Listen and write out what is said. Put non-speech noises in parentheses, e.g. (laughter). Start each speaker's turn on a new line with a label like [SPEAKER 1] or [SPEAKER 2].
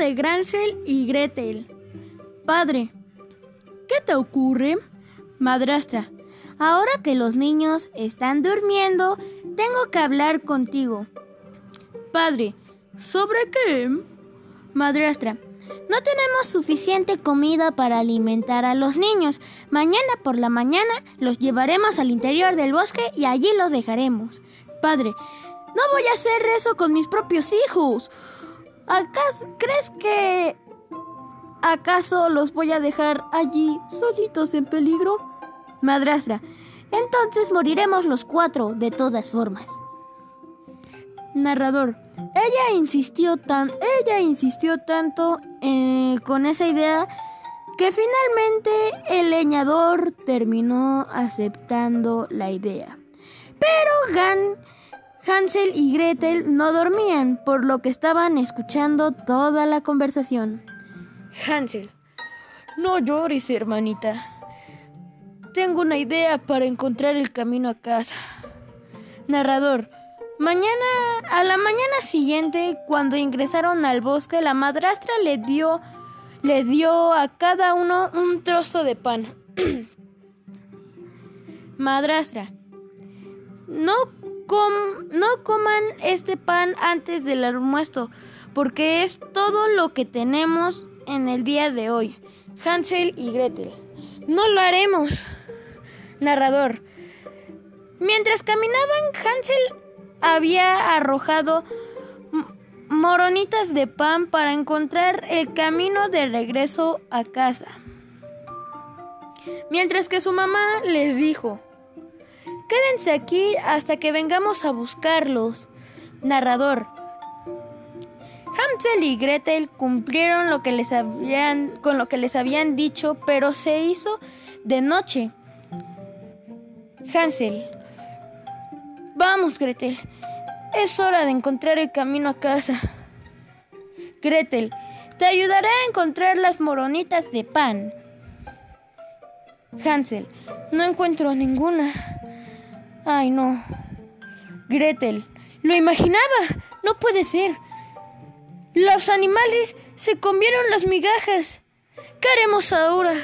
[SPEAKER 1] de Gransel y Gretel. Padre, ¿qué te ocurre? Madrastra, ahora que los niños están durmiendo, tengo que hablar contigo. Padre, ¿sobre qué? Madrastra, no tenemos suficiente comida para alimentar a los niños. Mañana por la mañana los llevaremos al interior del bosque y allí los dejaremos. Padre, no voy a hacer eso con mis propios hijos. ¿Acaso crees que acaso los voy a dejar allí solitos en peligro? Madrastra, entonces moriremos los cuatro de todas formas. Narrador, ella insistió tan, ella insistió tanto eh, con esa idea que finalmente el leñador terminó aceptando la idea. Pero Gan, Hansel y Gretel no dormían, por lo que estaban escuchando toda la conversación. Hansel, no llores, hermanita. Tengo una idea para encontrar el camino a casa. Narrador, Mañana, a la mañana siguiente, cuando ingresaron al bosque, la madrastra les dio, les dio a cada uno un trozo de pan. (clears throat) madrastra, no, no coman este pan antes del almuerzo, porque es todo lo que tenemos en el día de hoy. Hansel y Gretel. No lo haremos. Narrador. Mientras caminaban, Hansel había arrojado moronitas de pan para encontrar el camino de regreso a casa. Mientras que su mamá les dijo, Quédense aquí hasta que vengamos a buscarlos. Narrador. Hansel y Gretel cumplieron lo que les habían, con lo que les habían dicho, pero se hizo de noche. Hansel. Vamos, Gretel. Es hora de encontrar el camino a casa. Gretel, te ayudaré a encontrar las moronitas de pan. Hansel, no encuentro ninguna. Ay, no. Gretel, lo imaginaba. No puede ser. Los animales se comieron las migajas. ¿Qué haremos ahora?